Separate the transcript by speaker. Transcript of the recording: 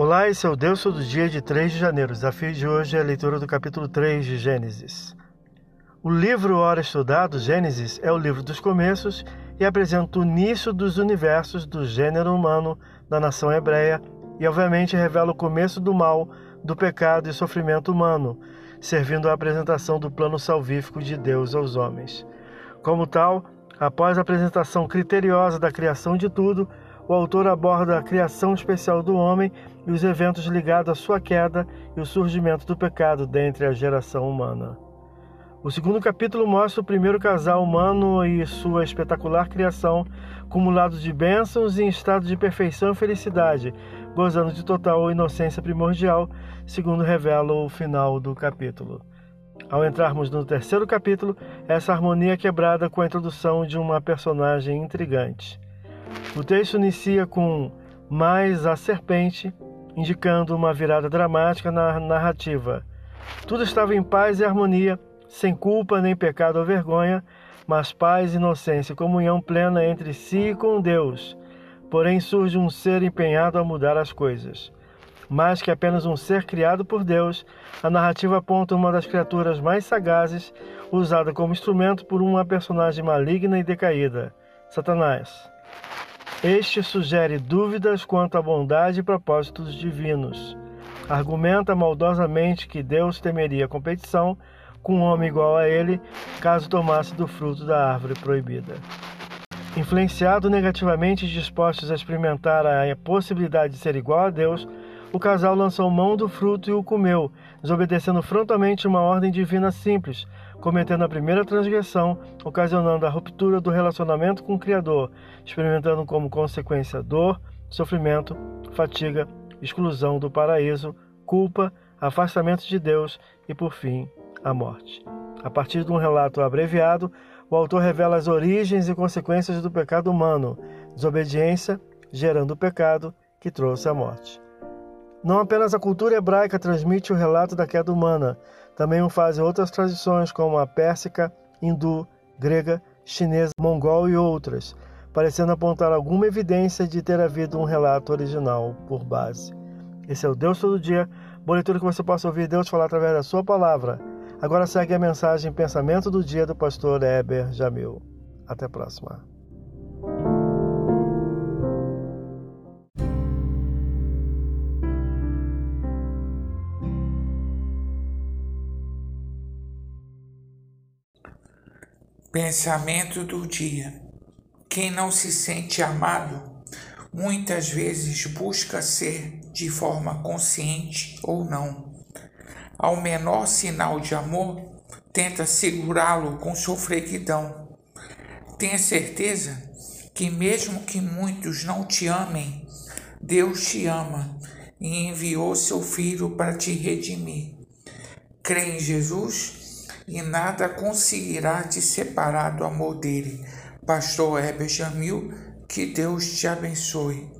Speaker 1: Olá, esse é o Deus Todo Dia de 3 de janeiro. O desafio de hoje é a leitura do capítulo 3 de Gênesis. O livro Ora Estudado, Gênesis, é o livro dos começos e apresenta o início dos universos do gênero humano da nação hebreia e, obviamente, revela o começo do mal, do pecado e sofrimento humano, servindo à apresentação do plano salvífico de Deus aos homens. Como tal, após a apresentação criteriosa da criação de tudo, o autor aborda a criação especial do homem e os eventos ligados à sua queda e o surgimento do pecado dentre a geração humana. O segundo capítulo mostra o primeiro casal humano e sua espetacular criação, cumulado de bênçãos e em estado de perfeição e felicidade, gozando de total inocência primordial, segundo revela o final do capítulo. Ao entrarmos no terceiro capítulo, essa harmonia é quebrada com a introdução de uma personagem intrigante. O texto inicia com mais a serpente, indicando uma virada dramática na narrativa. Tudo estava em paz e harmonia, sem culpa nem pecado ou vergonha, mas paz, inocência e comunhão plena entre si e com Deus. Porém surge um ser empenhado a mudar as coisas. Mais que apenas um ser criado por Deus, a narrativa aponta uma das criaturas mais sagazes, usada como instrumento por uma personagem maligna e decaída, Satanás. Este sugere dúvidas quanto à bondade e propósitos divinos. Argumenta maldosamente que Deus temeria competição com um homem igual a ele caso tomasse do fruto da árvore proibida. Influenciado negativamente e dispostos a experimentar a possibilidade de ser igual a Deus, o casal lançou mão do fruto e o comeu, desobedecendo frontalmente uma ordem divina simples, cometendo a primeira transgressão, ocasionando a ruptura do relacionamento com o Criador, experimentando como consequência dor, sofrimento, fatiga, exclusão do paraíso, culpa, afastamento de Deus e, por fim, a morte. A partir de um relato abreviado, o autor revela as origens e consequências do pecado humano, desobediência gerando o pecado que trouxe a morte. Não apenas a cultura hebraica transmite o relato da queda humana, também o fazem outras tradições como a pérsica, hindu, grega, chinesa, mongol e outras, parecendo apontar alguma evidência de ter havido um relato original por base. Esse é o Deus Todo Dia, boa leitura que você possa ouvir Deus falar através da sua palavra. Agora segue a mensagem Pensamento do Dia do pastor Heber Jamil. Até a próxima.
Speaker 2: Pensamento do dia. Quem não se sente amado muitas vezes busca ser de forma consciente ou não. Ao menor sinal de amor, tenta segurá-lo com sofreguidão. Tenha certeza que, mesmo que muitos não te amem, Deus te ama e enviou seu Filho para te redimir. Crê em Jesus? E nada conseguirá te separar do amor dele. Pastor Heber Jamil, que Deus te abençoe.